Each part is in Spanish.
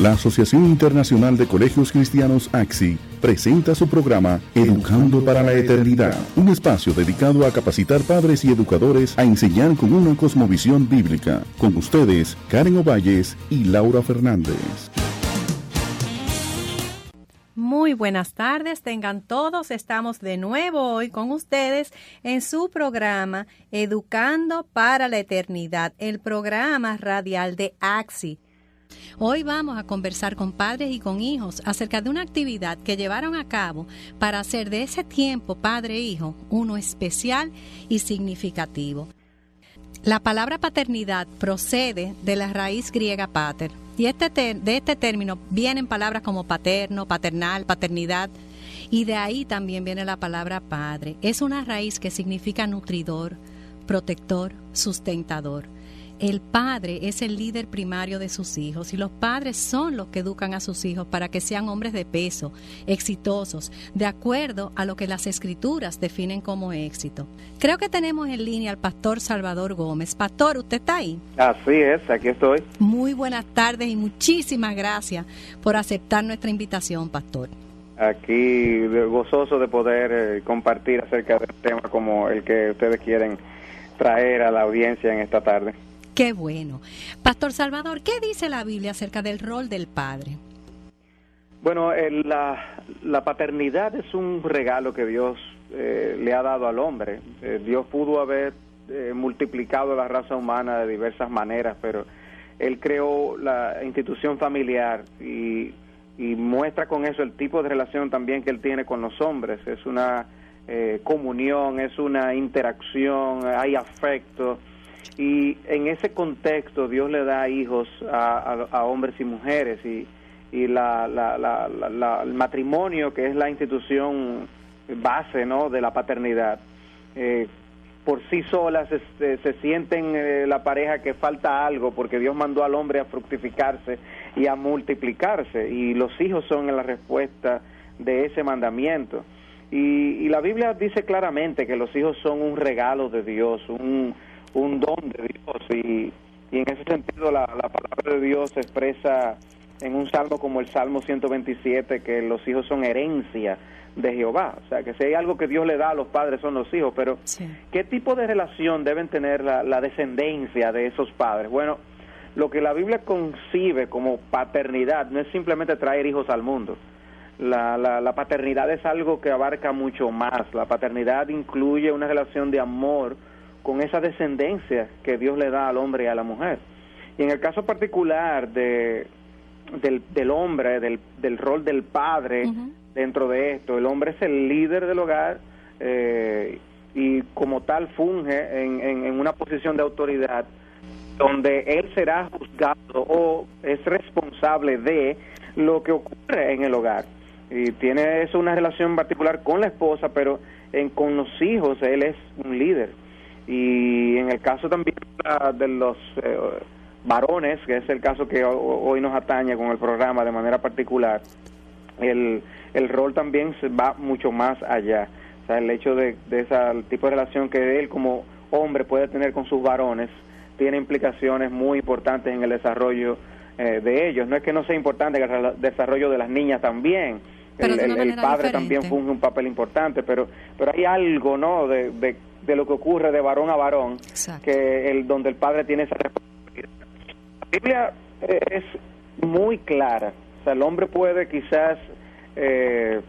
La Asociación Internacional de Colegios Cristianos AXI presenta su programa Educando para la Eternidad, un espacio dedicado a capacitar padres y educadores a enseñar con una cosmovisión bíblica. Con ustedes, Karen Ovalles y Laura Fernández. Muy buenas tardes, tengan todos. Estamos de nuevo hoy con ustedes en su programa Educando para la Eternidad, el programa radial de AXI Hoy vamos a conversar con padres y con hijos acerca de una actividad que llevaron a cabo para hacer de ese tiempo padre-hijo uno especial y significativo. La palabra paternidad procede de la raíz griega pater, y este de este término vienen palabras como paterno, paternal, paternidad, y de ahí también viene la palabra padre. Es una raíz que significa nutridor, protector, sustentador. El padre es el líder primario de sus hijos y los padres son los que educan a sus hijos para que sean hombres de peso, exitosos, de acuerdo a lo que las escrituras definen como éxito. Creo que tenemos en línea al pastor Salvador Gómez. Pastor, ¿usted está ahí? Así es, aquí estoy. Muy buenas tardes y muchísimas gracias por aceptar nuestra invitación, pastor. Aquí gozoso de poder eh, compartir acerca del tema como el que ustedes quieren traer a la audiencia en esta tarde. Qué bueno. Pastor Salvador, ¿qué dice la Biblia acerca del rol del padre? Bueno, la, paternidad es un regalo que Dios eh, le ha dado al hombre. Eh, Dios pudo haber eh, multiplicado la raza humana de diversas maneras, pero Él creó la institución familiar y, y muestra con eso el tipo de relación también que Él tiene con los hombres. Es una comunión, es una interacción, hay afecto y en ese contexto Dios le da hijos a, hombres y mujeres y, y la, el matrimonio, que es la institución base ¿no? de la paternidad, eh, por sí solas se, se sienten eh, la pareja que falta algo porque Dios mandó al hombre a fructificarse y a multiplicarse y los hijos son la respuesta de ese mandamiento. Y, y la Biblia dice claramente que los hijos son un regalo de Dios, un, un don de Dios y, en ese sentido la, palabra de Dios se expresa en un salmo como el Salmo 127 que los hijos son herencia de Jehová. O sea, que si hay algo que Dios le da a los padres son los hijos, pero ¿qué tipo de relación deben tener la, la, descendencia de esos padres? Bueno, lo que la Biblia concibe como paternidad no es simplemente traer hijos al mundo. La, la, la paternidad es algo que abarca mucho más. La paternidad incluye una relación de amor, con esa descendencia que Dios le da al hombre y a la mujer. Y en el caso particular de, del, hombre, del, del, rol del padre dentro de esto, el hombre es el líder del hogar eh, y como tal funge en, en, una posición de autoridad donde él será juzgado o es responsable de lo que ocurre en el hogar. Y tiene eso una relación particular con la esposa, pero en, con los hijos él es un líder. Y en el caso también de los eh, varones, que es el caso que hoy nos atañe con el programa de manera particular, el, el rol también va mucho más allá. O sea, el hecho de, de ese tipo de relación que él como hombre puede tener con sus varones tiene implicaciones muy importantes en el desarrollo eh, de ellos. No es que no sea importante el desarrollo de las niñas también. el, el, padre también funge un papel importante, pero pero hay algo, ¿no? De, de de lo que ocurre de varón a varón, que el donde el padre tiene esa responsabilidad. La Biblia eh, es muy clara, o sea, el hombre puede quizás eh,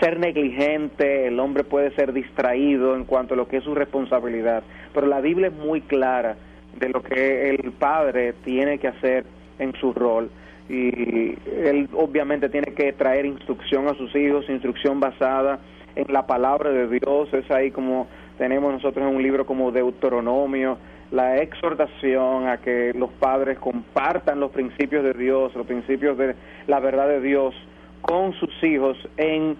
ser negligente, el hombre puede ser distraído en cuanto a lo que es su responsabilidad, pero la Biblia es muy clara de lo que el padre tiene que hacer en su rol. Y él obviamente tiene que traer instrucción a sus hijos, instrucción basada en la palabra de Dios, es ahí como tenemos nosotros en un libro como Deuteronomio, la exhortación a que los padres compartan los principios de Dios, los principios de la verdad de Dios con sus hijos en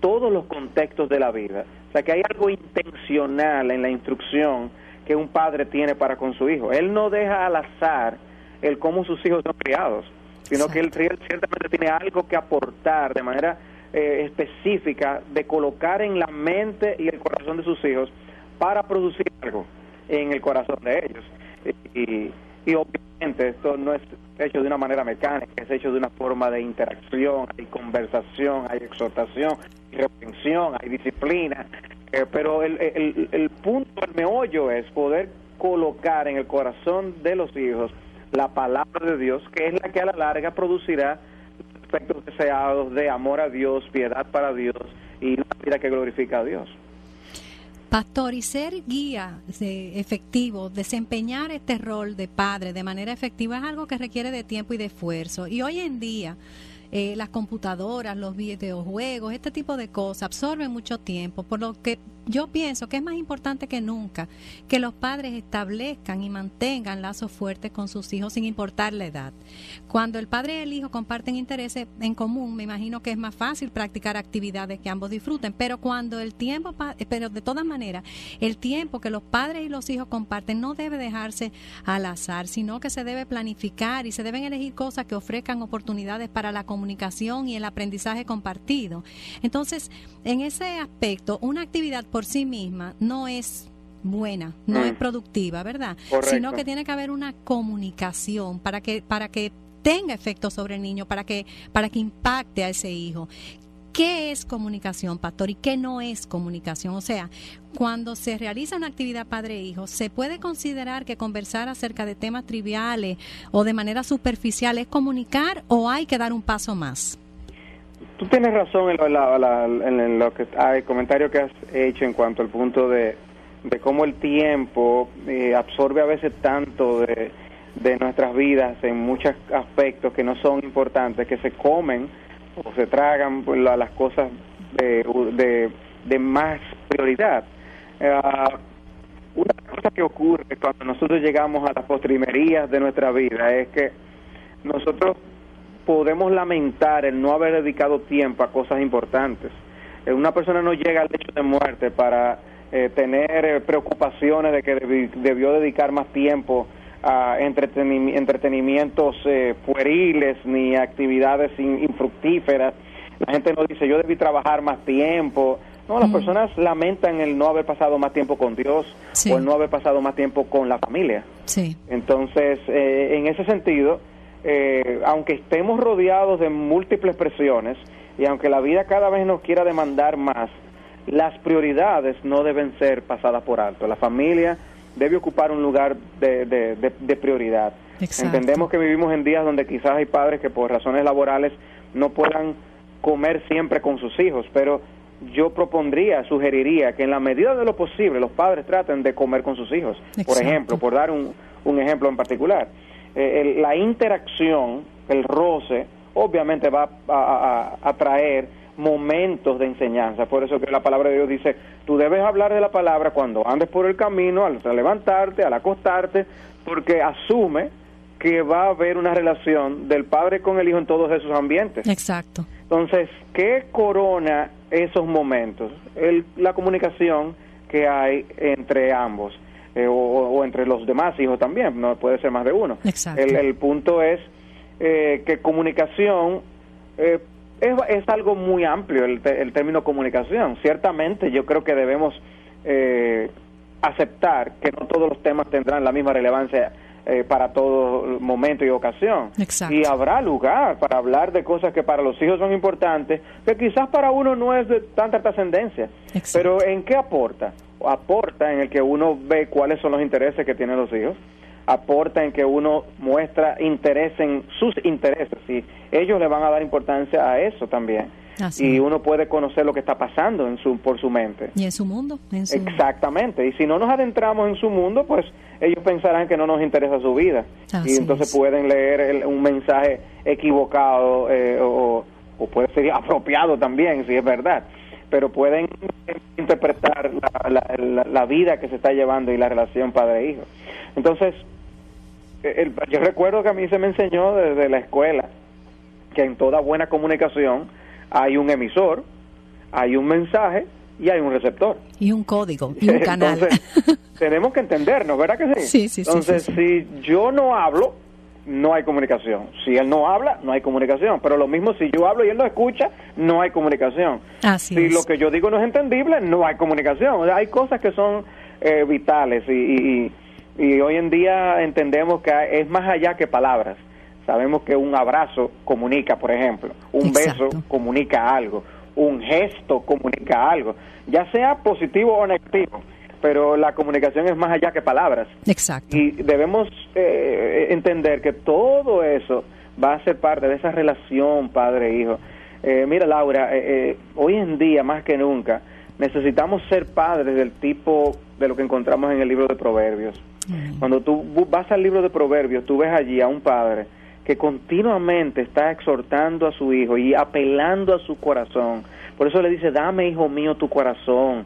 todos los contextos de la vida. O sea, que hay algo intencional en la instrucción que un padre tiene para con su hijo. Él no deja al azar el cómo sus hijos son criados, sino que él ciertamente tiene algo que aportar de manera eh, específica de colocar en la mente y el corazón de sus hijos para producir algo en el corazón de ellos. Y, y obviamente esto no es hecho de una manera mecánica, es hecho de una forma de interacción, hay conversación, hay exhortación, hay reprensión, hay disciplina, eh, pero el, el punto, el meollo es poder colocar en el corazón de los hijos la palabra de Dios, que es la que a la larga producirá efectos deseados de amor a Dios, piedad para Dios y una vida que glorifica a Dios. Pastor, y ser guía efectivo, desempeñar este rol de padre de manera efectiva es algo que requiere de tiempo y de esfuerzo. Y hoy en día, eh, las computadoras, los videojuegos, este tipo de cosas absorben mucho tiempo, por lo que yo pienso que es más importante que nunca que los padres establezcan y mantengan lazos fuertes con sus hijos sin importar la edad. Cuando el padre y el hijo comparten intereses en común, me imagino que es más fácil practicar actividades que ambos disfruten, pero cuando el tiempo, pero de todas maneras, el tiempo que los padres y los hijos comparten no debe dejarse al azar, sino que se debe planificar y se deben elegir cosas que ofrezcan oportunidades para la comunicación y el aprendizaje compartido. Entonces, en ese aspecto, una actividad por sí misma no es buena, no mm. es productiva, ¿verdad? Sino que tiene que haber una comunicación para que para que tenga efecto sobre el niño, para que para que impacte a ese hijo. ¿Qué es comunicación, pastor? ¿Y qué no es comunicación? O sea, cuando se realiza una actividad padre-hijo, ¿se puede considerar que conversar acerca de temas triviales o de manera superficial es comunicar o hay que dar un paso más? Tú tienes razón en lo, que hay el comentario que has hecho en cuanto al punto de, cómo el tiempo eh, absorbe a veces tanto de, nuestras vidas en muchos aspectos que no son importantes, que se comen o se tragan pues, las cosas de, de, más prioridad. Eh, una cosa que ocurre cuando nosotros llegamos a las postrimerías de nuestra vida es que nosotros podemos lamentar el no haber dedicado tiempo a cosas importantes. Eh, una persona no llega al hecho de muerte para eh, tener eh, preocupaciones de que debió dedicar más tiempo a entretenimientos pueriles ni actividades infructíferas. La gente no dice, yo debí trabajar más tiempo. No, las mm. personas lamentan el no haber pasado más tiempo con Dios o el no haber pasado más tiempo con la familia. Sí. Entonces, en ese sentido, eh, aunque estemos rodeados de múltiples presiones y aunque la vida cada vez nos quiera demandar más, las prioridades no deben ser pasadas por alto. La familia debe ocupar un lugar de, prioridad. Entendemos que vivimos en días donde quizás hay padres que por razones laborales no puedan comer siempre con sus hijos, pero yo propondría, sugeriría que en la medida de lo posible los padres traten de comer con sus hijos. Por ejemplo, por dar un ejemplo en particular eh, la interacción, el roce, obviamente va a, traer momentos de enseñanza. Por eso que la palabra de Dios dice, tú debes hablar de la palabra cuando andes por el camino, al levantarte, al acostarte, porque asume que va a haber una relación del padre con el hijo en todos esos ambientes. Exacto. Entonces, ¿qué corona esos momentos? El, la comunicación que hay entre ambos. Eh, o, entre los demás hijos también, no puede ser más de uno. El, el punto es eh, que comunicación eh, es, es, algo muy amplio, el, el, término comunicación. Ciertamente yo creo que debemos aceptar que no todos los temas tendrán la misma relevancia para todo momento y ocasión. Y habrá lugar para hablar de cosas que para los hijos son importantes, que quizás para uno no es de tanta trascendencia. Pero ¿en qué aporta? Aporta en el que uno ve cuáles son los intereses que tienen los hijos, aporta en que uno muestra interés en sus intereses y ellos le van a dar importancia a eso también. Y uno puede conocer lo que está pasando en su, por su mente. Y en su mundo. Exactamente. Y si no nos adentramos en su mundo, pues ellos pensarán que no nos interesa su vida. y entonces pueden leer un mensaje equivocado eh, o, o puede ser apropiado también, si es verdad pero pueden interpretar la, vida que se está llevando y la relación padre-hijo. Entonces, yo recuerdo que a mí se me enseñó desde la escuela que en toda buena comunicación hay un emisor, hay un mensaje y hay un receptor. Y un código, y un canal. Entonces, tenemos que entendernos, ¿verdad que sí? Sí, sí, Entonces, si yo no hablo, no hay comunicación. Si él no habla, no hay comunicación. Pero lo mismo si yo hablo y él no escucha, no hay comunicación. si lo que yo digo no es entendible, no hay comunicación. hay cosas que son eh, vitales y, Y hoy en día entendemos que es más allá que palabras. Sabemos que un abrazo comunica, por ejemplo, un beso comunica algo, un gesto comunica algo, ya sea positivo o negativo, pero la comunicación es más allá que palabras. Exacto. Y debemos eh, entender que todo eso va a ser parte de esa relación padre-hijo. Eh, mira, Laura, eh, hoy en día más que nunca necesitamos ser padres del tipo de lo que encontramos en el libro de Proverbios. Cuando tú vas al libro de Proverbios, tú ves allí a un padre que continuamente está exhortando a su hijo y apelando a su corazón. Por eso le dice, dame, hijo mío, tu corazón.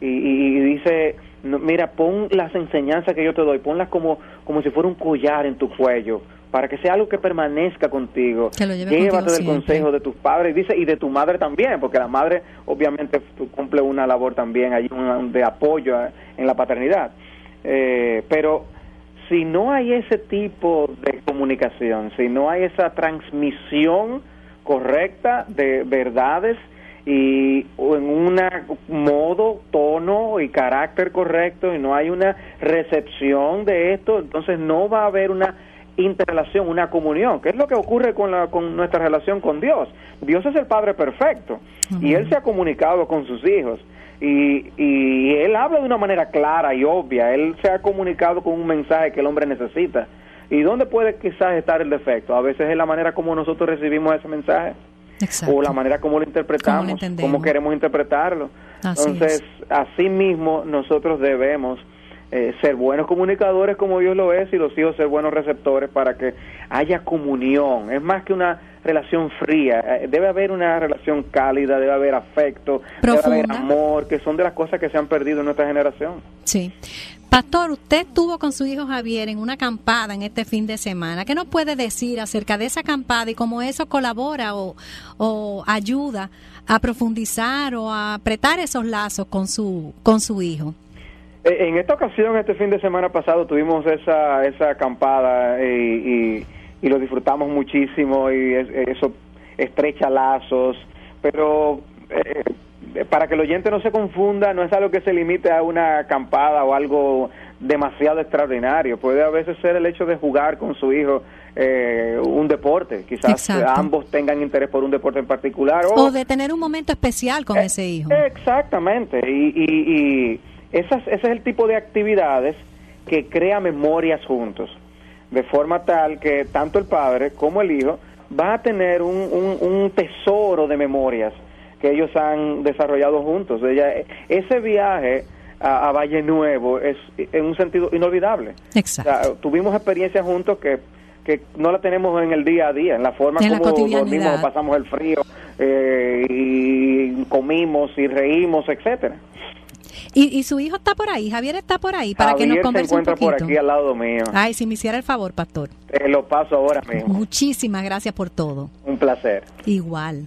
Y, dice, mira, pon las enseñanzas que yo te doy, ponlas como, como si fuera un collar en tu cuello, para que sea algo que permanezca contigo. Llévate del consejo de tus padres dice y de tu madre también, porque la madre obviamente cumple una labor también allí de apoyo en la paternidad. Eh, pero si no hay ese tipo de comunicación, si no hay esa transmisión correcta de verdades y en un modo, tono y carácter correcto y no hay una recepción de esto, entonces no va a haber una interrelación, una comunión, que es lo que ocurre con, la, con nuestra relación con Dios. Dios es el Padre perfecto y Él se ha comunicado con sus hijos y, y Él habla de una manera clara y obvia, Él se ha comunicado con un mensaje que el hombre necesita. ¿Y dónde puede quizás estar el defecto? A veces es la manera como nosotros recibimos ese mensaje. O la manera como lo interpretamos, cómo, queremos interpretarlo. Entonces, así mismo nosotros debemos eh, ser buenos comunicadores como Dios lo es y los hijos ser buenos receptores para que haya comunión. Es más que una relación fría, eh, debe haber una relación cálida, debe haber afecto, debe haber amor, que son de las cosas que se han perdido en nuestra generación. Sí. Pastor, usted estuvo con su hijo Javier en una acampada en este fin de semana. ¿Qué nos puede decir acerca de esa acampada y cómo eso colabora o, o ayuda a profundizar o a apretar esos lazos con su, con su hijo? Eh, en esta ocasión, este fin de semana pasado, tuvimos esa, esa acampada y, y, lo disfrutamos muchísimo y eso estrecha lazos, pero eh, para que el oyente no se confunda, no es algo que se limite a una acampada o algo demasiado extraordinario. Puede a veces ser el hecho de jugar con su hijo eh, un deporte. Quizás ambos tengan interés por un deporte en particular. O, de tener un momento especial con ese hijo. Exactamente. y, y esas, ese es el tipo de actividades que crea memorias juntos, de forma tal que tanto el padre como el hijo va a tener un, un, tesoro de memorias que ellos han desarrollado juntos. Ella, ese viaje a, Valle Nuevo es en un sentido inolvidable. Exacto. tuvimos experiencias juntos que, que no la tenemos en el día a día, en la forma como dormimos, pasamos el frío eh, y comimos y reímos, etcétera. Y, su hijo está por ahí, Javier está por ahí, para que nos converse se encuentra por aquí al lado mío. Ay, si me hiciera el favor, pastor. Te lo paso ahora mismo. Muchísimas gracias por todo. Un placer. Igual.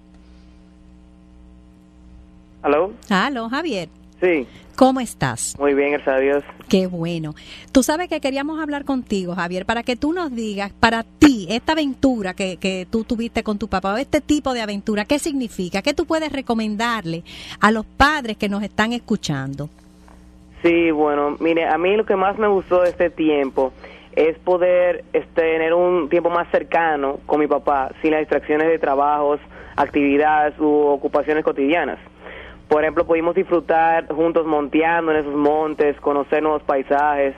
¿Aló? Aló, Javier. Sí. ¿Cómo estás? Muy bien, gracias a Dios. Qué bueno. Tú sabes que queríamos hablar contigo, Javier, para que tú nos digas, para ti, esta aventura que, que tú tuviste con tu papá, este tipo de aventura, ¿qué significa? ¿Qué tú puedes recomendarle a los padres que nos están escuchando? Sí, bueno, mire, a mí lo que más me gustó de este tiempo es poder este, tener un tiempo más cercano con mi papá, sin las distracciones de trabajos, actividades u ocupaciones cotidianas. Por ejemplo, pudimos disfrutar juntos monteando en esos montes, conocer nuevos paisajes,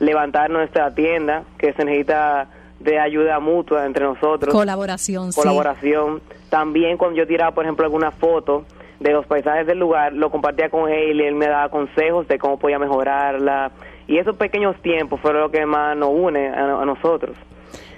levantar nuestra tienda, que se necesita de ayuda mutua entre nosotros. Colaboración, Colaboración. También cuando yo tiraba, por ejemplo, alguna foto de los paisajes del lugar, lo compartía con él y él me daba consejos de cómo podía mejorarla. Y esos pequeños tiempos fueron lo que más nos une a nosotros.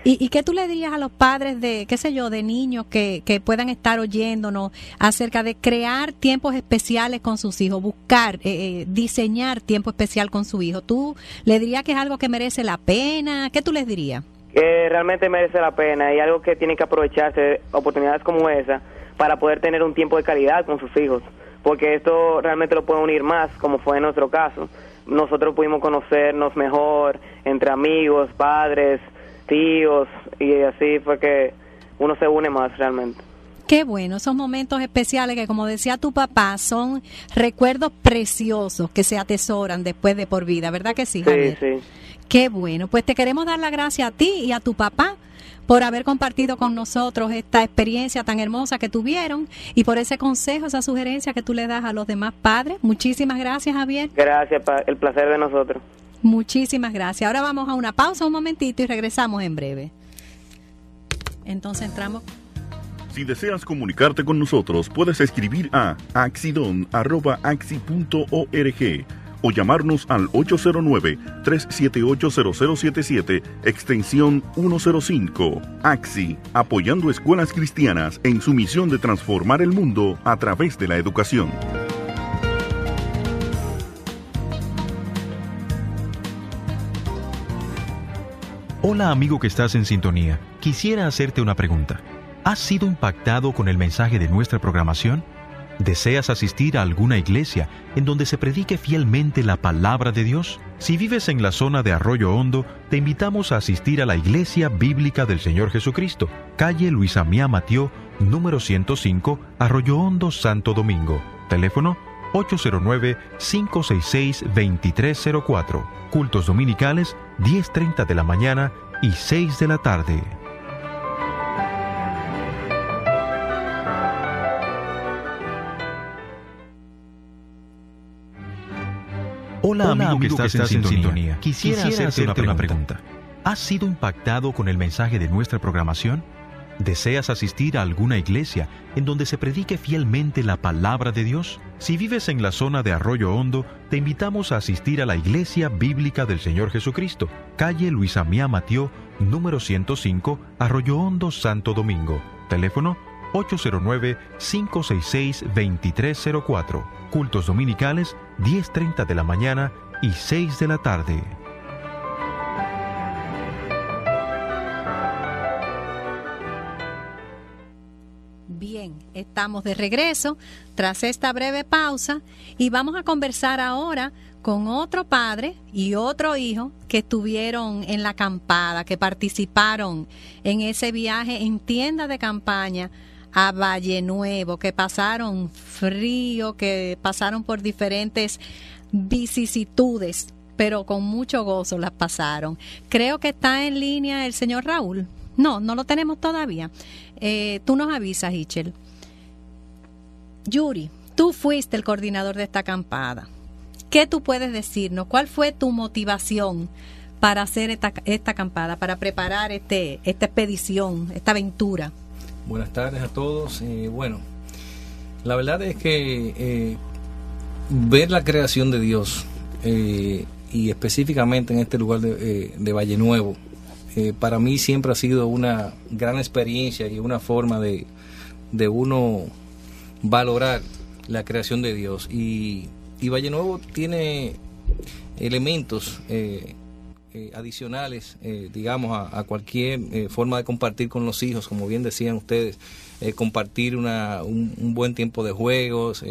¿Y, qué tú le dirías a los padres de, qué sé yo, de niños que, que puedan estar oyéndonos acerca de crear tiempos especiales con sus hijos, buscar, eh, eh, diseñar tiempo especial con su hijo? ¿Tú le dirías que es algo que merece la pena? ¿Qué tú les dirías? Que realmente merece la pena y algo que tiene que aprovecharse, oportunidades como esa, para poder tener un tiempo de calidad con sus hijos, porque esto realmente lo puede unir más, como fue en nuestro caso. Nosotros pudimos conocernos mejor entre amigos, padres, tíos y así fue que uno se une más realmente. Qué bueno, esos momentos especiales que como decía tu papá son recuerdos preciosos que se atesoran después de por vida, ¿verdad que sí? Sí, sí. Qué bueno, pues te queremos dar la gracia a ti y a tu papá por haber compartido con nosotros esta experiencia tan hermosa que tuvieron y por ese consejo, esa sugerencia que tú le das a los demás padres. Muchísimas gracias, Javier. Gracias, el placer de nosotros. Muchísimas gracias. Ahora vamos a una pausa un momentito y regresamos en breve. Entonces entramos. Si deseas comunicarte con nosotros, puedes escribir a axidon.axi.org o llamarnos al 809-378-0077, extensión 105. AXI, apoyando escuelas cristianas en su misión de transformar el mundo a través de la educación. Hola amigo que estás en sintonía, quisiera hacerte una pregunta. ¿Has sido impactado con el mensaje de nuestra programación? ¿Deseas asistir a alguna iglesia en donde se predique fielmente la palabra de Dios? Si vives en la zona de Arroyo Hondo, te invitamos a asistir a la Iglesia Bíblica del Señor Jesucristo, calle Luisa Mía Matió, número 105, Arroyo Hondo, Santo Domingo. Teléfono 809-566-2304. Cultos dominicales 10.30 de la mañana y 6 de la tarde. Hola, amigo, que estás, en, sintonía. Quisiera, hacerte, una, pregunta. ¿Has sido impactado con el mensaje de nuestra programación? ¿Deseas asistir a alguna iglesia en donde se predique fielmente la palabra de Dios? Si vives en la zona de Arroyo Hondo, te invitamos a asistir a la Iglesia Bíblica del Señor Jesucristo, calle Luisa Mía Matió, número 105, Arroyo Hondo, Santo Domingo. Teléfono 809-566-2304. Cultos dominicales 10.30 de la mañana y 6 de la tarde. Estamos de regreso tras esta breve pausa y vamos a conversar ahora con otro padre y otro hijo que estuvieron en la acampada, que participaron en ese viaje en tienda de campaña a Valle Nuevo, que pasaron frío, que pasaron por diferentes vicisitudes, pero con mucho gozo las pasaron. Creo que está en línea el señor Raúl. No, no lo tenemos todavía. Eh, tú nos avisas, Hichel. Yuri, tú fuiste el coordinador de esta acampada. ¿Qué tú puedes decirnos? ¿Cuál fue tu motivación para hacer esta, esta acampada, para preparar este, esta expedición, esta aventura? Buenas tardes a todos. Eh, bueno, la verdad es que eh, ver la creación de Dios eh, y específicamente en este lugar de, de Valle Nuevo, para mí siempre ha sido una gran experiencia y una forma de, de uno valorar la creación de Dios. Y, y Valle Nuevo tiene elementos eh, adicionales, eh, digamos, a, cualquier eh, forma de compartir con los hijos, como bien decían ustedes, compartir una, un, buen tiempo de juegos,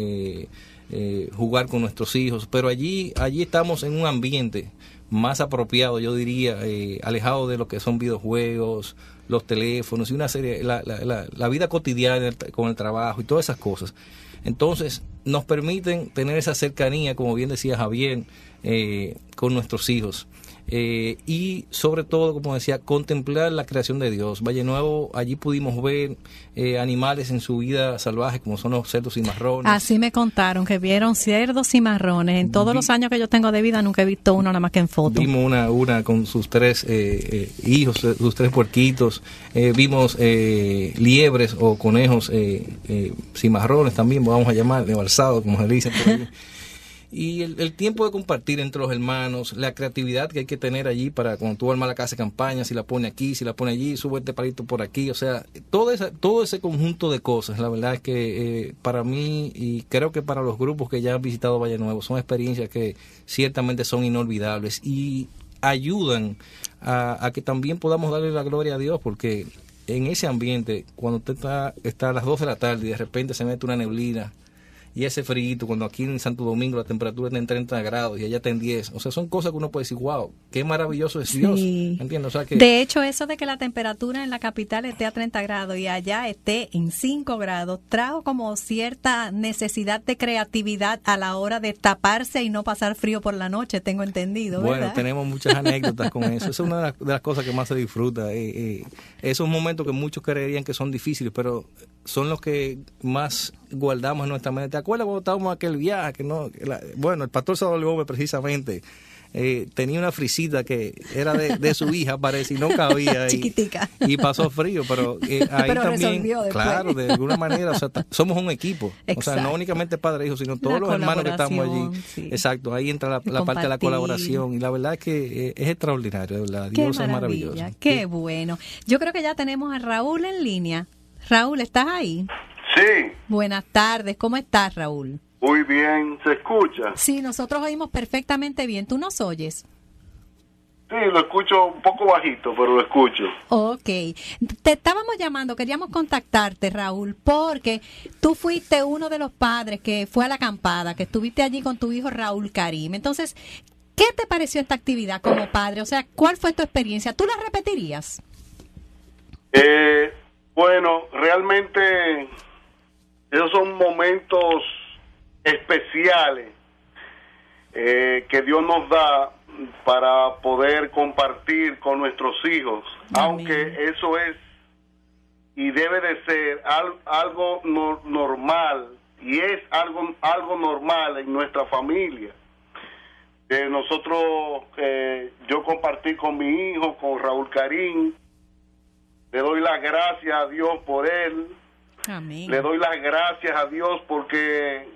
jugar con nuestros hijos, pero allí, allí estamos en un ambiente más apropiado, yo diría, alejado de lo que son videojuegos, los teléfonos y una serie, la, la, la vida cotidiana con el trabajo y todas esas cosas. Entonces, nos permiten tener esa cercanía, como bien decía Javier, con nuestros hijos. Eh, y sobre todo, como decía, contemplar la creación de Dios. Valle Nuevo, allí pudimos ver eh, animales en su vida salvaje, como son los cerdos y marrones. Así me contaron, que vieron cerdos y marrones. En todos los años que yo tengo de vida nunca he visto uno nada más que en foto. Vimos una, una con sus tres eh, hijos, sus tres puerquitos. vimos liebres o conejos cimarrones también, vamos a llamar, de balsado, como se dice por. y el, tiempo de compartir entre los hermanos, la creatividad que hay que tener allí para cuando tú armas la casa de campaña, si la pone aquí, si la pone allí, sube este palito por aquí, o sea, todo, esa, todo ese conjunto de cosas, la verdad es que eh, para mí y creo que para los grupos que ya han visitado Valle Nuevo, son experiencias que ciertamente son inolvidables y ayudan a, que también podamos darle la gloria a Dios, porque en ese ambiente, cuando usted está, está a las 2 de la tarde y de repente se mete una neblina, y ese frío, cuando aquí en Santo Domingo la temperatura está en 30 grados y allá está en 10. O sea, son cosas que uno puede decir, wow, qué maravilloso es Dios. ¿Entiendes? O sea, que... De hecho, eso de que la temperatura en la capital esté a 30 grados y allá esté en 5 grados, trajo como cierta necesidad de creatividad a la hora de taparse y no pasar frío por la noche, tengo entendido. Bueno, tenemos muchas anécdotas con eso. Esa es una de las, cosas que más se disfruta. Eh, eh, esos momentos que muchos creerían que son difíciles, pero son los que más guardamos en nuestra mente. ¿Te acuerdas cuando estábamos aquel viaje? Que no, bueno, el pastor Sadolio precisamente eh, tenía una frisita que era de, su hija, parece, y no cabía. Chiquitica. Y, pasó frío, pero eh, ahí también, claro, de alguna manera, somos un equipo. O sea, no únicamente padre e hijo, sino todos los hermanos que estamos allí. Exacto, ahí entra la, parte de la colaboración. Y la verdad es que eh, es extraordinario, verdad. Dios es maravilloso. Qué bueno. Yo creo que ya tenemos a Raúl en línea. Raúl, ¿estás ahí? Sí. Buenas tardes, ¿cómo estás, Raúl? Muy bien, ¿se escucha? Sí, nosotros oímos perfectamente bien. ¿Tú nos oyes? Sí, lo escucho un poco bajito, pero lo escucho. Ok. Te estábamos llamando, queríamos contactarte, Raúl, porque tú fuiste uno de los padres que fue a la acampada, que estuviste allí con tu hijo Raúl Karim. Entonces, ¿qué te pareció esta actividad como padre? O sea, ¿cuál fue tu experiencia? ¿Tú la repetirías? Eh, bueno, realmente esos son momentos especiales eh, que Dios nos da para poder compartir con nuestros hijos, aunque eso es y debe de ser algo normal y es algo algo normal en nuestra familia. Eh, nosotros, eh, yo compartí con mi hijo, con Raúl Karim, le doy las gracias a Dios por él, le doy las gracias a Dios porque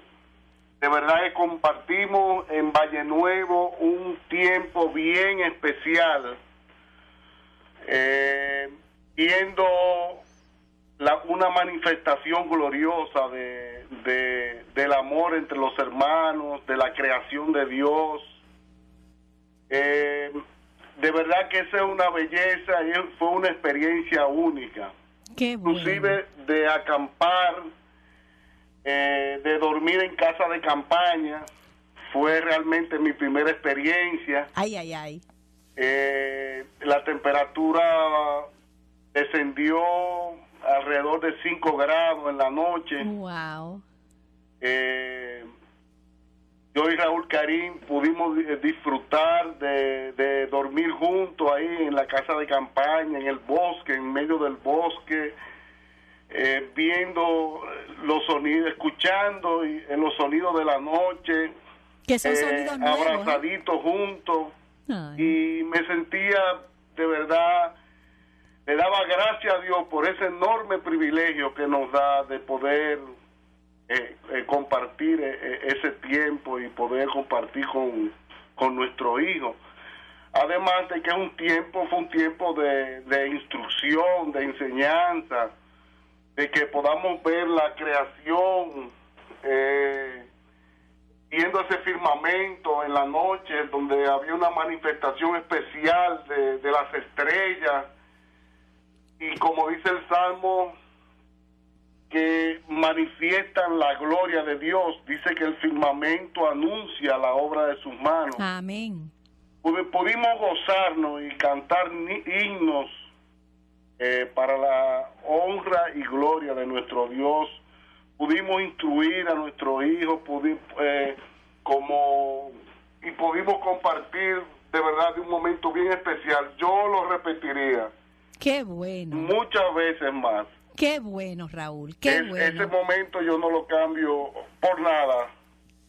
de verdad que compartimos en Valle Nuevo un tiempo bien especial, eh, viendo una manifestación gloriosa de, del amor entre los hermanos, de la creación de Dios. Eh, de verdad que esa es una belleza y fue una experiencia única. Inclusive de acampar eh, de dormir en casa de campaña. Fue realmente mi primera experiencia. Ay, ay, ay. Eh, la temperatura descendió alrededor de 5 grados en la noche. Wow. Eh, yo y Raúl Karim pudimos disfrutar de, de, dormir juntos ahí en la casa de campaña, en el bosque, en medio del bosque, eh, viendo los sonidos, escuchando y, en los sonidos de la noche, que son eh, abrazaditos juntos. Y me sentía de verdad, le daba gracias a Dios por ese enorme privilegio que nos da de poder eh, compartir ese tiempo y poder compartir con, con nuestro hijo. Además de que es un tiempo, fue un tiempo de, de instrucción, de enseñanza, de que podamos ver la creación, eh, viendo ese firmamento en la noche, donde había una manifestación especial de, de las estrellas, y como dice el Salmo, que manifiestan la gloria de Dios. Dice que el firmamento anuncia la obra de sus manos. Amén. Pudimos gozarnos y cantar himnos eh, para la honra y gloria de nuestro Dios. Pudimos instruir a nuestro hijo, pudimos, eh, como y pudimos compartir de verdad de un momento bien especial. Yo lo repetiría. Qué bueno. Muchas veces más. Qué bueno, Raúl. Qué bueno. Ese momento yo no lo cambio por nada.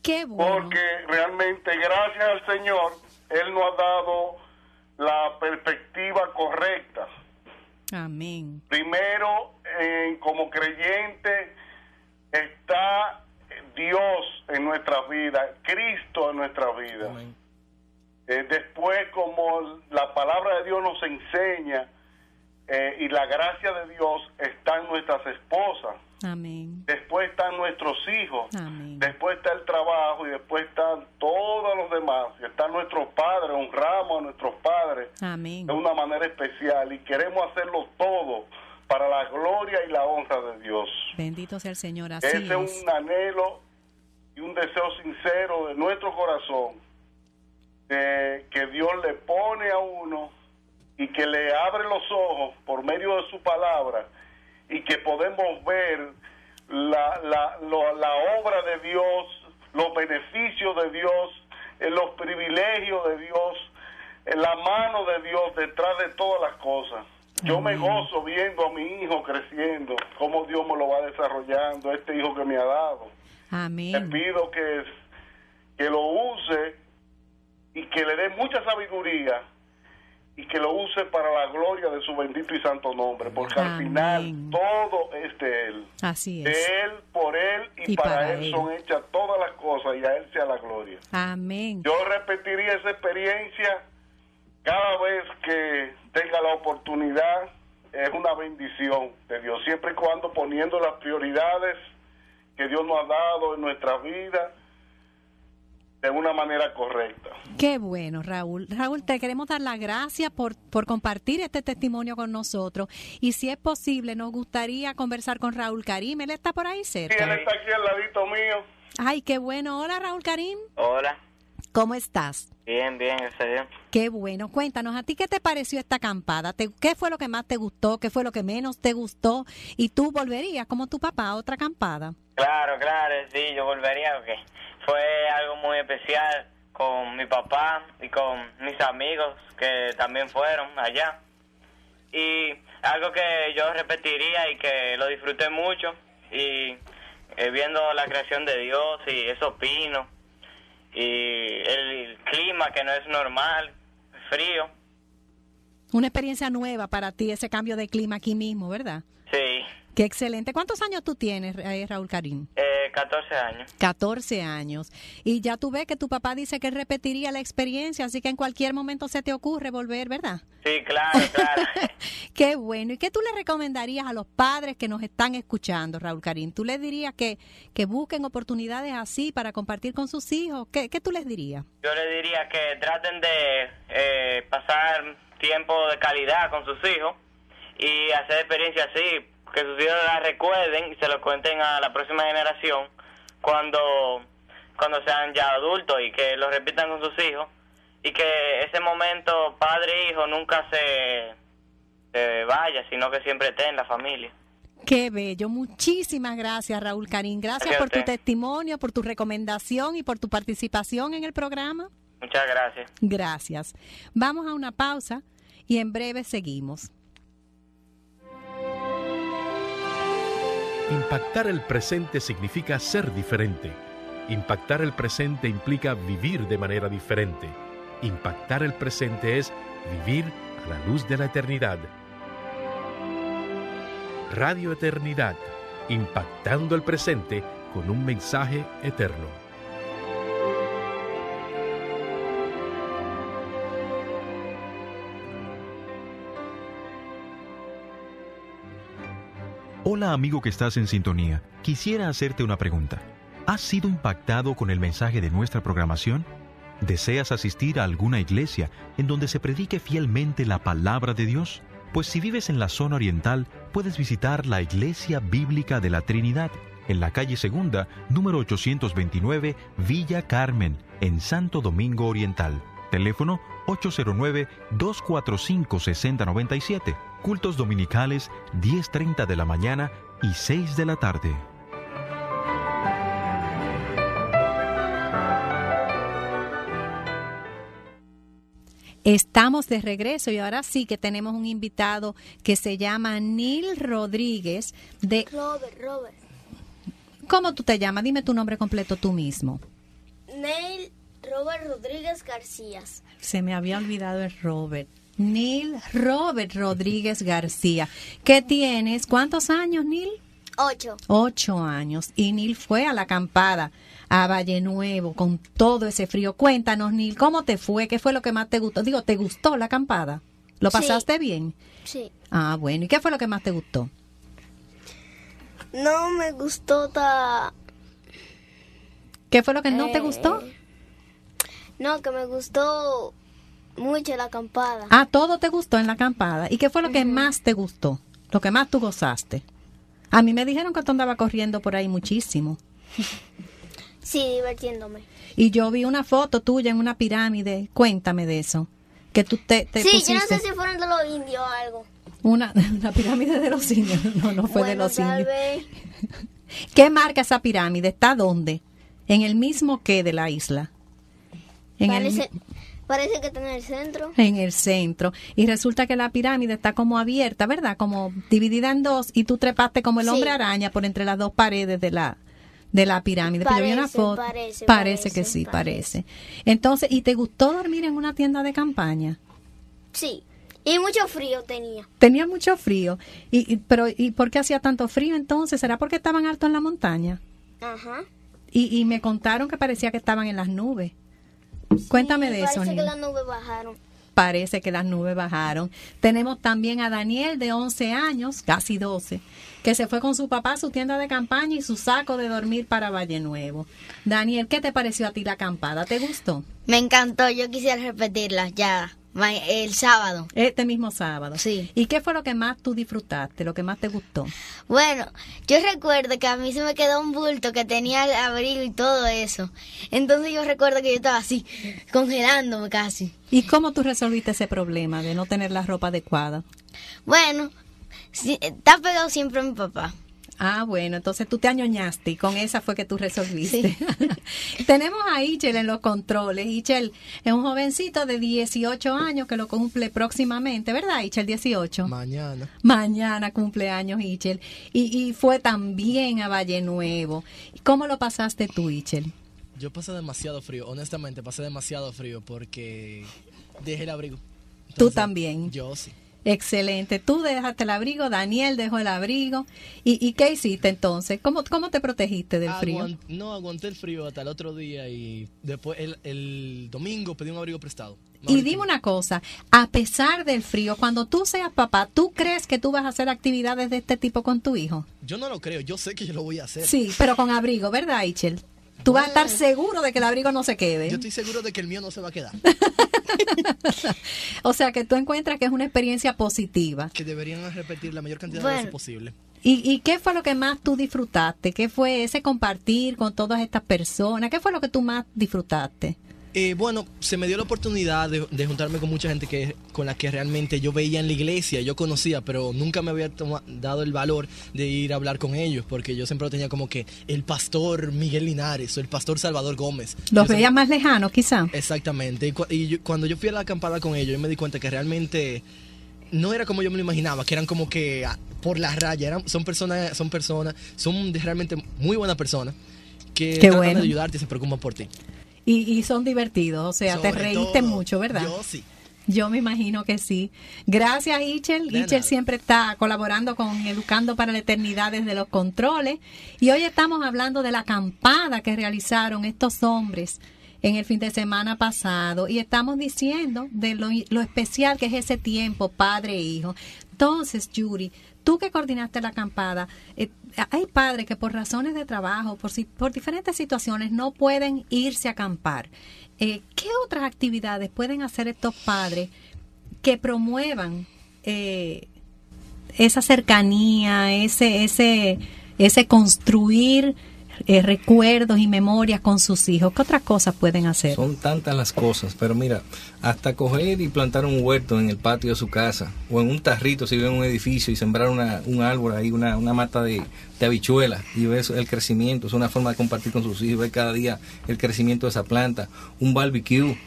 Qué bueno. Porque realmente, gracias al Señor, Él nos ha dado la perspectiva correcta Amén. Primero, como creyente, está Dios en nuestra vida, Cristo en nuestra vida. Eh, después, como la palabra de Dios nos enseña eh, y la gracia de Dios está en nuestras esposas. Amén. Después están nuestros hijos. Después está el trabajo y después están todos los demás. Y están nuestros padres, honramos a nuestros padres de una manera especial y queremos hacerlo todo para la gloria y la honra de Dios. Bendito sea el Señor. Así Ese es un anhelo deseo sincero de nuestro corazón, que Dios le pone a uno y que le abre los ojos por medio de su palabra y que podemos ver la, la, la obra de Dios, los beneficios de Dios, eh, los privilegios de Dios, eh, la mano de Dios detrás de todas las cosas. Yo me gozo viendo a mi hijo creciendo, cómo Dios me lo va desarrollando, este hijo que me ha dado. Amén. Le pido que, que lo use y que le dé mucha sabiduría y que lo use para la gloria de su bendito y santo nombre, porque al final todo es de Él. Así es. De Él, por Él y, para, él, son hechas todas las cosas y a Él sea la gloria. Amén. Yo repetiría esa experiencia cada vez que tenga la oportunidad. Es una bendición de Dios, siempre y cuando poniendo las prioridades que Dios nos ha dado en nuestra vida de una manera correcta. Qué bueno, Raúl. Raúl, te queremos dar las gracias por, por compartir este testimonio con nosotros. Y si es posible, nos gustaría conversar con Raúl Karim. ¿Él está por ahí cerca? Sí, él está aquí al ladito mío. Ay, qué bueno. Hola, Raúl Karim. Hola. ¿Cómo estás? Bien, bien, gracias Qué bueno. Cuéntanos, ¿a ti qué te pareció esta acampada? ¿Qué fue lo que más te gustó? ¿Qué fue lo que menos te gustó? ¿Y tú volverías, como tu papá, a otra acampada? Claro, claro, sí, yo volvería, porque fue algo muy especial con mi papá y con mis amigos que también fueron allá. Y algo que yo repetiría y que lo disfruté mucho y eh, viendo la creación de Dios y esos pinos y el clima que no es normal, frío. Una experiencia nueva para ti ese cambio de clima aquí mismo, ¿verdad? Sí. Qué excelente. ¿Cuántos años tú tienes, eh, Raúl Karim? Eh, 14 años. 14 años. Y ya tú ves que tu papá dice que repetiría la experiencia, así que en cualquier momento se te ocurre volver, ¿verdad? Sí, claro, claro. qué bueno. ¿Y qué tú le recomendarías a los padres que nos están escuchando, Raúl Karim? ¿Tú les dirías que, que busquen oportunidades así para compartir con sus hijos? ¿Qué, qué tú les dirías? Yo les diría que traten de eh, pasar tiempo de calidad con sus hijos y hacer experiencias así que sus hijos la recuerden y se lo cuenten a la próxima generación cuando, cuando sean ya adultos y que lo repitan con sus hijos y que ese momento padre-hijo nunca se, se vaya, sino que siempre esté en la familia. Qué bello. Muchísimas gracias, Raúl Karim. Gracias, por tu testimonio, por tu recomendación y por tu participación en el programa. Muchas gracias. Gracias. Vamos a una pausa y en breve seguimos. Impactar el presente significa ser diferente. Impactar el presente implica vivir de manera diferente. Impactar el presente es vivir a la luz de la eternidad. Radio Eternidad, impactando el presente con un mensaje eterno. Hola amigo que estás en sintonía, quisiera hacerte una pregunta. ¿Has sido impactado con el mensaje de nuestra programación? ¿Deseas asistir a alguna iglesia en donde se predique fielmente la palabra de Dios? Pues si vives en la zona oriental, puedes visitar la Iglesia Bíblica de la Trinidad, en la calle Segunda, número 829, Villa Carmen, en Santo Domingo Oriental. Teléfono 809-245-6097 cultos dominicales 10.30 de la mañana y 6 de la tarde. Estamos de regreso y ahora sí que tenemos un invitado que se llama Neil Rodríguez de... Robert, Robert. ¿Cómo tú te llamas? Dime tu nombre completo tú mismo. Neil Robert Rodríguez García. Se me había olvidado el Robert. Neil Robert Rodríguez García. ¿Qué tienes? ¿Cuántos años, Neil? Ocho. Ocho años. Y Neil fue a la acampada a Valle Nuevo con todo ese frío. Cuéntanos, Neil, ¿cómo te fue? ¿Qué fue lo que más te gustó? Digo, ¿te gustó la acampada? ¿Lo pasaste bien? Sí. Ah, bueno. ¿Y qué fue lo que más te gustó? No me gustó ta... ¿Qué fue lo que no te gustó? Eh, no, que me gustó mucho la acampada. Ah, todo te gustó en la acampada. ¿Y qué fue lo que más te gustó? Lo que más tú gozaste. A mí me dijeron que tú andabas corriendo por ahí muchísimo. Sí, divirtiéndome. Y yo vi una foto tuya en una pirámide. Cuéntame de eso. Que tú te, te sí, pusiste yo no sé si fueron de los indios o algo. una, una pirámide de los indios. No, no fue de los tal indios. vez. ¿Qué marca esa pirámide? ¿Está dónde? ¿En el mismo que de la isla? En el mi- Parece, parece que está en el centro. en el centro. Y resulta que la pirámide está como abierta, ¿verdad? Como dividida en dos y tú trepaste como el Sí. hombre araña por entre las dos paredes de la de la pirámide. Pero vi una Parece, foto. parece, Parece que parece, sí, parece. parece. Entonces, ¿y te gustó dormir en una tienda de campaña? Sí. Y mucho frío tenía. Tenía mucho frío. Y, y- pero ¿y por qué hacía tanto frío entonces? ¿Será porque estaban alto en la montaña? Ajá. Y, y me contaron que parecía que estaban en las nubes. Cuéntame de eso, Parece que las nubes bajaron. Parece que las nubes bajaron. Tenemos también a Daniel de 11 años, casi 12, que se fue con su papá a su tienda de campaña y su saco de dormir para Valle Nuevo. Daniel, ¿qué te pareció a ti la acampada? ¿Te gustó? Me encantó, yo quisiera repetirla ya, el sábado. Este mismo sábado. Sí. ¿Y qué fue lo que más tú disfrutaste, lo que más te gustó? Bueno, yo recuerdo que a mí se me quedó un bulto que tenía el abrigo y todo eso. Entonces yo recuerdo que yo estaba así, congelándome casi. ¿Y cómo tú resolviste ese problema de no tener la ropa adecuada? Bueno, sí, está pegado siempre a mi papá. Ah, bueno, entonces tú te añoñaste y con esa fue que tú resolviste. Tenemos a Ichel en los controles. Ichel es un jovencito de 18 años que lo cumple próximamente, ¿verdad, Ichel? 18. Mañana. Mañana cumpleaños, Ichel. Y, y fue también a Valle Nuevo. ¿Cómo lo pasaste tú, Ichel? Yo pasé demasiado frío, honestamente pasé demasiado frío porque dejé el abrigo. Tú también. Yo sí. Excelente. Tú dejaste el abrigo, Daniel dejó el abrigo. ¿Y, y qué hiciste entonces? ¿Cómo, cómo te protegiste del frío? No, aguanté el frío hasta el otro día y después el, el domingo pedí un abrigo prestado. Y dime una cosa, a pesar del frío, cuando tú seas papá, ¿tú crees que tú vas a hacer actividades de este tipo con tu hijo? Yo no lo creo, yo sé que yo lo voy a hacer. Sí, pero con abrigo, ¿verdad, Ichel? Tú vas a estar seguro de que el abrigo no se quede. Yo estoy seguro de que el mío no se va a quedar. O sea, que tú encuentras que es una experiencia positiva. que deberían repetir la mayor cantidad de veces posible. ¿Y, ¿Y qué fue lo que más tú disfrutaste? ¿Qué fue ese compartir con todas estas personas? ¿Qué fue lo que tú más disfrutaste? Eh, bueno, se me dio la oportunidad de, de juntarme con mucha gente que con la que realmente yo veía en la iglesia, yo conocía, pero nunca me había toma- dado el valor de ir a hablar con ellos, porque yo siempre lo tenía como que el pastor Miguel Linares o el pastor Salvador Gómez. ¿Los Yo veías más lejanos, quizá? Exactamente. Y, cu- y yo- cuando yo fui a la acampada con ellos, yo me di cuenta que realmente no era como yo me lo imaginaba, que eran como que ah, por la raya, eran, son personas, son personas, son realmente muy buenas personas que Qué tratan bueno. de ayudarte y se preocupan por ti. Y, y son divertidos, o sea, te reíste todo, mucho, ¿verdad? Yo sí. Yo me imagino que sí. Gracias, Ichel. De Ichel nada. siempre está colaborando con Educando para la Eternidad desde los controles. Y hoy estamos hablando de la acampada que realizaron estos hombres en el fin de semana pasado. Y estamos diciendo de lo, lo especial que es ese tiempo, padre e hijo. Entonces, Yuri, tú que coordinaste la acampada, eh, hay padres que por razones de trabajo, por, por diferentes situaciones, no pueden irse a acampar. Eh, ¿Qué otras actividades pueden hacer estos padres que promuevan eh, esa cercanía, ese, ese, ese construir eh, recuerdos y memorias con sus hijos? ¿Qué otras cosas pueden hacer? Son tantas las cosas, pero mira, hasta coger y plantar un huerto en el patio de su casa o en un tarrito si vive en un edificio y sembrar una, un árbol ahí, una, una mata de, de habichuelas y ver eso- el crecimiento, es una forma de compartir con sus hijos, ver cada día el crecimiento de esa planta, un barbecue,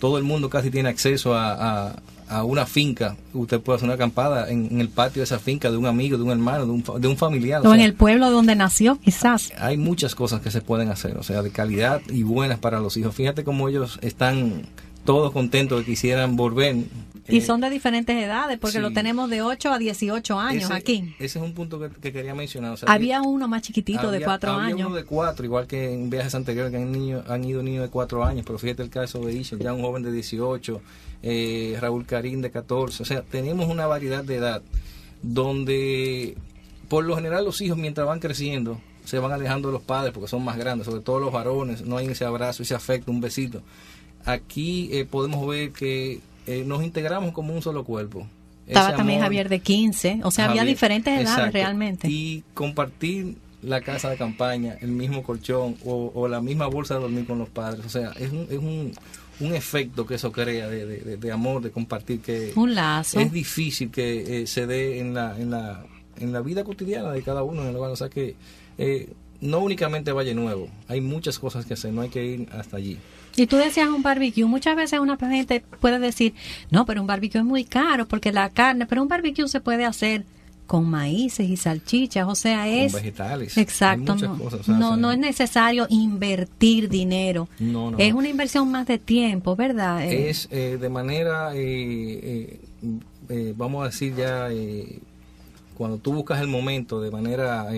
todo el mundo casi tiene acceso a, a- a una finca, usted puede hacer una acampada en, en el patio de esa finca de un amigo, de un hermano, de un, de un familiar. o O en el pueblo donde nació, quizás. hay muchas cosas que se pueden hacer, o sea, de calidad y buenas para los hijos. Fíjate cómo ellos están todos contentos de que quisieran volver. Y Eh, son de diferentes edades, porque sí. lo tenemos de 8 a 18 años ese, aquí. Ese es un punto que, que quería mencionar. o sea, Había uno más chiquitito de había- 4 había años. uno de cuatro, igual que en viajes anteriores que han, niños, han ido niños de cuatro años, pero fíjate el caso de Ishel, ya un joven de 18, eh, Raúl Karim de 14, o sea, tenemos una variedad de edad donde por lo general los hijos mientras van creciendo se van alejando de los padres porque son más grandes, sobre todo los varones, no hay ese abrazo, ese afecto, un besito. Aquí eh, podemos ver que eh, nos integramos como un solo cuerpo. Estaba también Javier de 15, o sea, había diferentes edades exacto. realmente. Y compartir la casa de campaña, el mismo colchón o, la misma bolsa de dormir con los padres. O sea, es un, es un, un efecto que eso crea de, de, amor, de compartir, que un lazo. es difícil que eh, se dé en la, en, la, en la vida cotidiana de cada uno en el O sea que eh, no únicamente Valle Nuevo, hay muchas cosas que hacer, no hay que ir hasta allí. Y tú decías un barbecue, muchas veces una gente puede decir, no, pero un barbecue es muy caro porque la carne, pero un barbecue se puede hacer con maíces y salchichas, o sea, es con vegetales. Exacto, no, no, es necesario invertir dinero. Es una inversión más de tiempo, ¿verdad? Eh, es eh, de manera, eh, vamos a decir ya, cuando tú buscas el momento de manera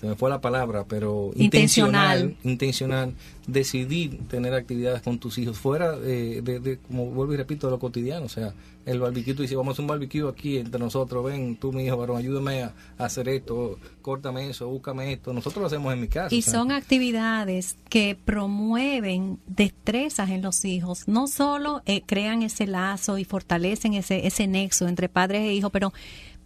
se me fue la palabra, pero intencional, intencional, decidir tener actividades con tus hijos fuera de, como vuelvo y repito, de lo cotidiano. O sea, el barbecue, tú dices, vamos a hacer un barbecue aquí entre nosotros, ven, tú, mi hijo, varón, ayúdame a, hacer esto, córtame eso, búscame esto. Nosotros lo hacemos en mi casa. Y son actividades que promueven destrezas en los hijos. No solo eh, crean ese lazo y fortalecen ese, ese nexo entre padres e hijos, pero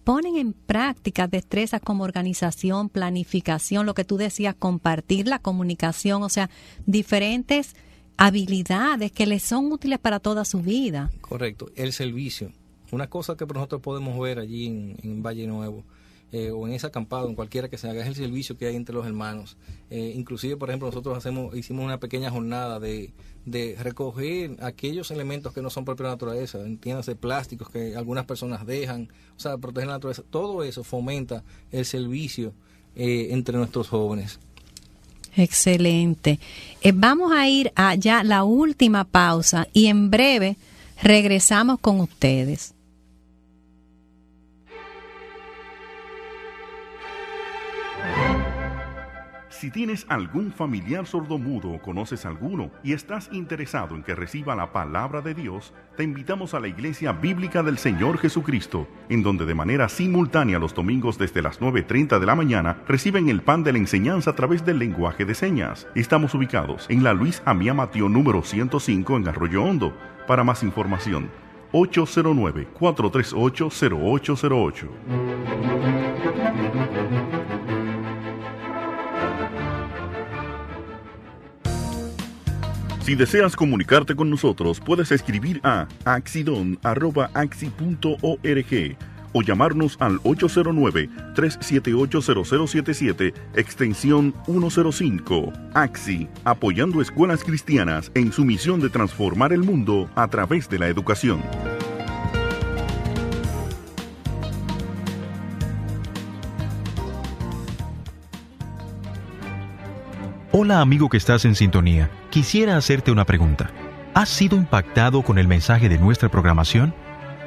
ponen en práctica destrezas como organización, planificación, lo que tú decías, compartir la comunicación, o sea, diferentes habilidades que les son útiles para toda su vida. Correcto, el servicio. Una cosa que nosotros podemos ver allí en, Valle Nuevo, eh, o en esa acampada, en cualquiera que se haga, es el servicio que hay entre los hermanos. Eh, inclusive, por ejemplo, nosotros hacemos, hicimos una pequeña jornada de, de recoger aquellos elementos que no son propios de la naturaleza, entiéndase plásticos que algunas personas dejan, o sea, proteger la naturaleza, todo eso fomenta el servicio eh, entre nuestros jóvenes. Excelente. Eh, vamos a ir a la última pausa y en breve regresamos con ustedes. Si tienes algún familiar sordomudo o conoces alguno y estás interesado en que reciba la palabra de Dios, te invitamos a la Iglesia Bíblica del Señor Jesucristo, en donde de manera simultánea los domingos desde las 9.30 de la mañana reciben el pan de la enseñanza a través del lenguaje de señas. Estamos ubicados en la Luis Amía Mateo número 105 en Arroyo Hondo. Para más información, 809-438-0808. Si deseas comunicarte con nosotros, puedes escribir a axidon.axi.org o llamarnos al 809-378-0077, extensión 105. AXI, apoyando escuelas cristianas en su misión de transformar el mundo a través de la educación. Hola amigo que estás en sintonía, quisiera hacerte una pregunta. ¿Has sido impactado con el mensaje de nuestra programación?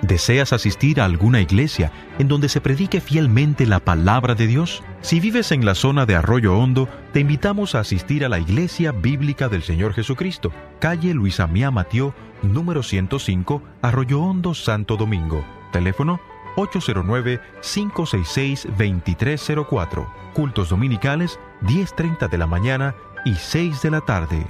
¿Deseas asistir a alguna iglesia en donde se predique fielmente la palabra de Dios? Si vives en la zona de Arroyo Hondo, te invitamos a asistir a la Iglesia Bíblica del Señor Jesucristo, calle Luisa Mía Matió, número 105, Arroyo Hondo, Santo Domingo. Teléfono 809-566-2304. Cultos dominicales 10.30 de la mañana y 6 de la tarde.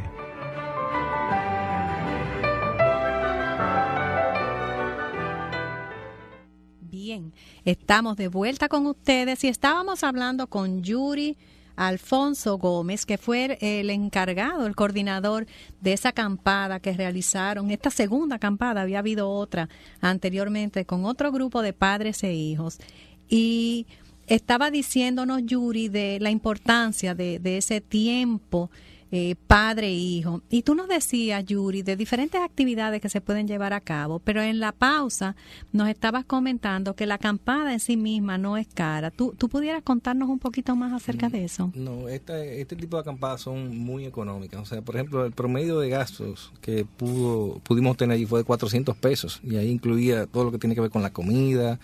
Bien, estamos de vuelta con ustedes y estábamos hablando con Yuri Alfonso Gómez, que fue el encargado, el coordinador de esa acampada que realizaron. Esta segunda acampada, había habido otra anteriormente con otro grupo de padres e hijos. Y estaba diciéndonos Yuri de la importancia de, de ese tiempo eh, padre e hijo. Y tú nos decías, Yuri, de diferentes actividades que se pueden llevar a cabo, pero en la pausa nos estabas comentando que la acampada en sí misma no es cara. ¿Tú, tú pudieras contarnos un poquito más acerca de eso? No, este, este tipo de acampadas son muy económicas. O sea, por ejemplo, el promedio de gastos que pudo, pudimos tener allí fue de 400 pesos y ahí incluía todo lo que tiene que ver con la comida,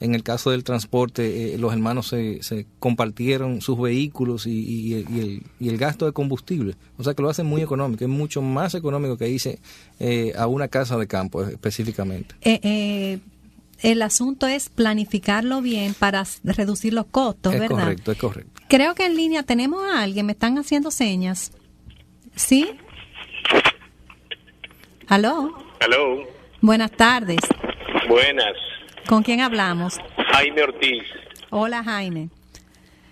en el caso del transporte, eh, los hermanos se, se, compartieron sus vehículos y, el, y, el, gasto de combustible. O sea que lo hacen muy económico. Es mucho más económico que hice eh, a una casa de campo específicamente. Eh, el asunto es planificarlo bien para reducir los costos, es ¿verdad? Correcto, es correcto. Creo que en línea tenemos a alguien, me están haciendo señas. ¿Sí? ¿Aló? ¿Aló? Buenas tardes. Buenas. ¿Con quién hablamos? Jaime Ortiz. Hola, Jaime.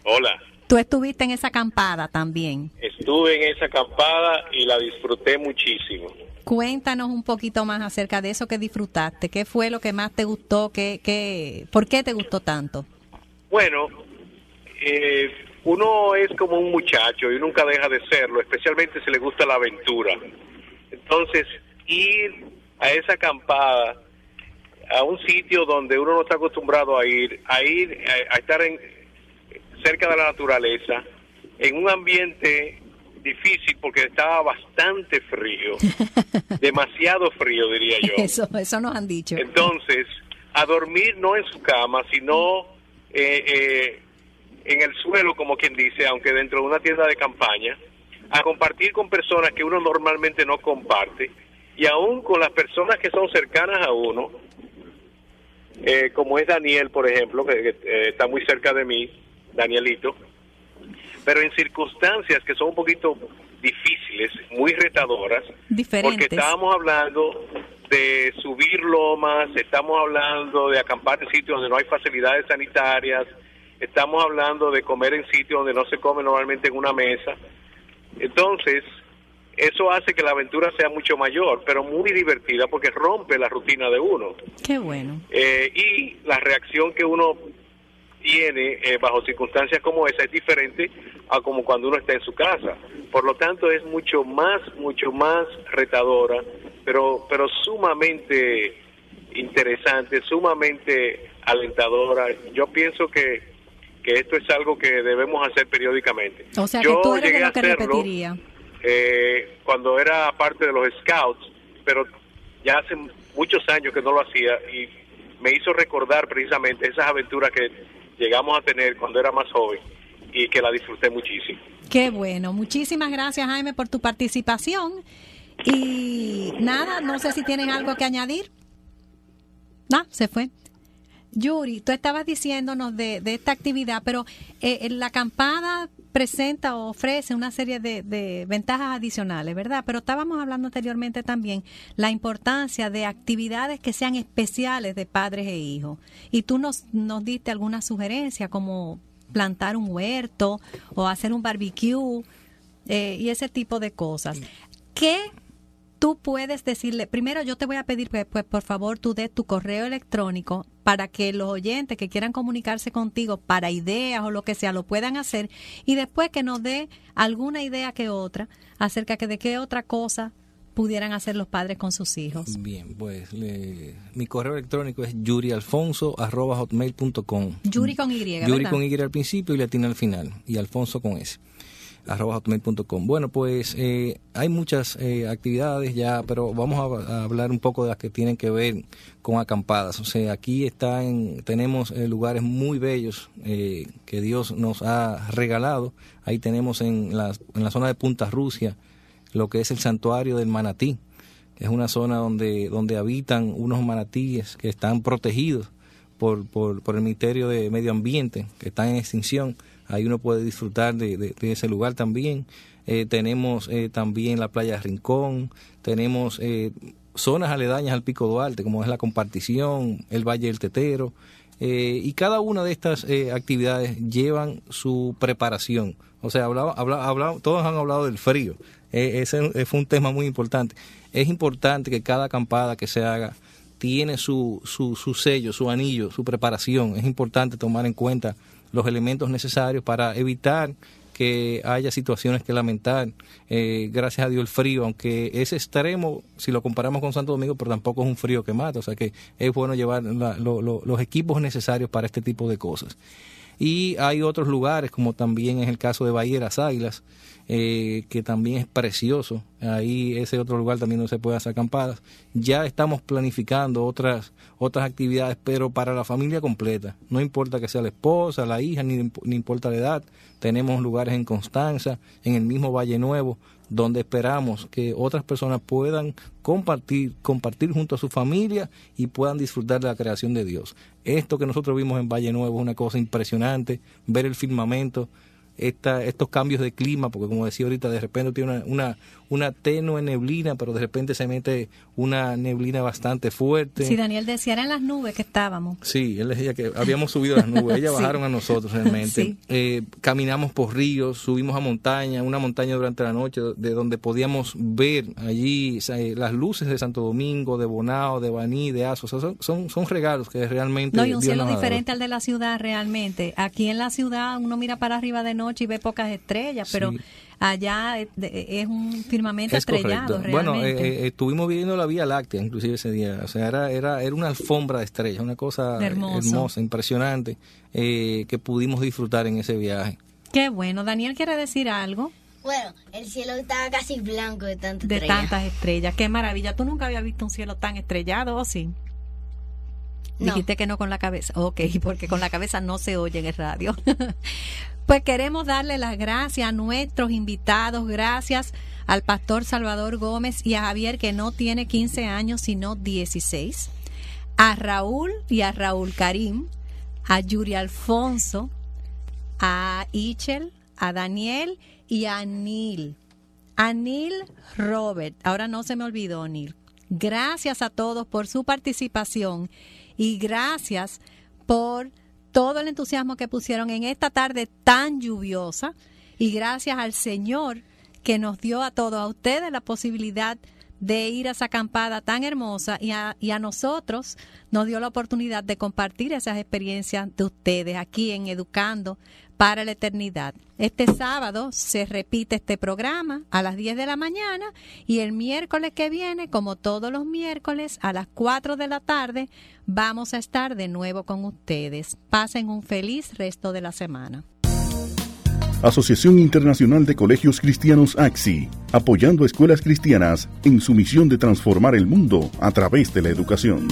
Hola. Tú estuviste en esa acampada también. Estuve en esa acampada y la disfruté muchísimo. Cuéntanos un poquito más acerca de eso que disfrutaste. ¿Qué fue lo que más te gustó? ¿Qué, qué, ¿Por qué te gustó tanto? Bueno, eh, uno es como un muchacho y nunca deja de serlo, especialmente si le gusta la aventura. Entonces, ir a esa acampada, a un sitio donde uno no está acostumbrado a ir, a ir, a, estar en, cerca de la naturaleza, en un ambiente difícil porque estaba bastante frío, demasiado frío diría yo. Eso, eso nos han dicho. Entonces, a dormir no en su cama, sino eh, eh, en el suelo, como quien dice, aunque dentro de una tienda de campaña, a compartir con personas que uno normalmente no comparte y aún con las personas que son cercanas a uno, eh, como es Daniel, por ejemplo, que, eh, está muy cerca de mí, Danielito, pero en circunstancias que son un poquito difíciles, muy retadoras, porque estábamos hablando de subir lomas, estamos hablando de acampar en sitios donde no hay facilidades sanitarias, estamos hablando de comer en sitios donde no se come normalmente en una mesa. Entonces, eso hace que la aventura sea mucho mayor, pero muy divertida porque rompe la rutina de uno. Qué bueno. Eh, y la reacción que uno tiene eh, bajo circunstancias como esa es diferente a como cuando uno está en su casa. Por lo tanto, es mucho más, mucho más retadora, pero, pero sumamente interesante, sumamente alentadora. Yo pienso que, que esto es algo que debemos hacer periódicamente. O sea, que tú eres de lo que repetiría. Eh, cuando era parte de los Scouts, pero ya hace muchos años que no lo hacía y me hizo recordar precisamente esas aventuras que llegamos a tener cuando era más joven y que la disfruté muchísimo. Qué bueno, muchísimas gracias Jaime por tu participación y nada, no sé si tienen algo que añadir. No, se fue. Yuri, tú estabas diciéndonos de, de esta actividad, pero eh, la acampada presenta o ofrece una serie de, de, ventajas adicionales, ¿verdad? Pero estábamos hablando anteriormente también la importancia de actividades que sean especiales de padres e hijos. Y tú nos, nos diste alguna sugerencia como plantar un huerto o hacer un barbecue eh, y ese tipo de cosas. ¿Qué tú puedes decirle, primero yo te voy a pedir que pues, por favor tú des tu correo electrónico para que los oyentes que quieran comunicarse contigo para ideas o lo que sea lo puedan hacer y después que nos dé alguna idea que otra acerca de qué otra cosa pudieran hacer los padres con sus hijos. Bien, pues mi correo electrónico es yurialfonso.hotmail.com Yuri con Y, Yuri con Y al principio y latina al final y Alfonso con S arroba Bueno, pues eh, hay muchas eh, actividades ya, pero vamos a, hablar un poco de las que tienen que ver con acampadas. O sea, aquí están, tenemos eh, lugares muy bellos que Dios nos ha regalado. Ahí tenemos en la, en la zona de Punta Rusia lo que es el santuario del manatí. Es una zona donde, donde habitan unos manatíes que están protegidos por, por, por el Ministerio de Medio Ambiente, que están en extinción ahí uno puede disfrutar de, ese lugar también. Eh, tenemos eh, también la playa de Rincón, tenemos eh, zonas aledañas al Pico Duarte, como es la compartición, el Valle del Tetero, y cada una de estas actividades llevan su preparación. O sea, hablaba, todos han hablado del frío, ese fue un tema muy importante. Es importante que cada acampada que se haga tiene su, su, su sello, su anillo, su preparación. Es importante tomar en cuenta los elementos necesarios para evitar que haya situaciones que lamentar. Eh, gracias a Dios el frío, aunque es extremo si lo comparamos con Santo Domingo, pero tampoco es un frío que mata. O sea que es bueno llevar los equipos necesarios para este tipo de cosas. Y hay otros lugares, como también es el caso de Bahía Las Águilas, eh, que también es precioso. Ahí ese otro lugar también no se puede hacer acampadas. Ya estamos planificando otras otras actividades, pero para la familia completa. No importa que sea la esposa, la hija, ni, ni importa la edad. Tenemos lugares en Constanza, en el mismo Valle Nuevo, donde esperamos que otras personas puedan compartir, compartir junto a su familia y puedan disfrutar de la creación de Dios. Esto que nosotros vimos en Valle Nuevo es una cosa impresionante, ver el firmamento, esta, estos cambios de clima, porque como decía ahorita, de repente tiene una, una, una tenue neblina, pero de repente se mete una neblina bastante fuerte. Sí, Daniel decía, eran las nubes que estábamos. Sí, él decía que habíamos subido las nubes, ellas bajaron a nosotros realmente. Eh, caminamos por ríos, subimos a montaña, una montaña durante la noche, de donde podíamos ver allí eh, las luces de Santo Domingo, de Bonao, de Baní, de Aso. son, son, son, regalos que realmente... No, y un cielo diferente al de la ciudad realmente. Aquí en la ciudad uno mira para arriba de noche y ve pocas estrellas, pero allá es, un firmamento estrellado. Bueno, eh, eh, estuvimos viendo la Vía Láctea inclusive ese día, o sea, era, era, era una alfombra de estrellas, una cosa hermosa, impresionante, eh, que pudimos disfrutar en ese viaje. Qué bueno. Daniel quiere decir algo. Bueno, el cielo estaba casi blanco de tantas de tantas estrellas. Qué maravilla. ¿Tú nunca habías visto un cielo tan estrellado o sí? Dijiste que no con la cabeza. Ok, porque con la cabeza no se oye en el radio. pues queremos darle las gracias a nuestros invitados. Gracias al pastor Salvador Gómez y a Javier, que no tiene 15 años, sino 16. A Raúl y a Raúl Karim. A Yuri Alfonso. A Ichel. A Daniel y a Neil. A Neil Robert. Ahora no se me olvidó, Neil. Gracias a todos por su participación y gracias por todo el entusiasmo que pusieron en esta tarde tan lluviosa. Y gracias al Señor que nos dio a todos, a ustedes la posibilidad de ir a esa acampada tan hermosa y a, y a, nosotros nos dio la oportunidad de compartir esas experiencias de ustedes aquí en Educando para la eternidad. Este sábado se repite este programa a las 10 de la mañana y el miércoles que viene, como todos los miércoles, a las 4 de la tarde, vamos a estar de nuevo con ustedes. Pasen un feliz resto de la semana. Asociación Internacional de Colegios Cristianos AXI, apoyando a escuelas cristianas en su misión de transformar el mundo a través de la educación.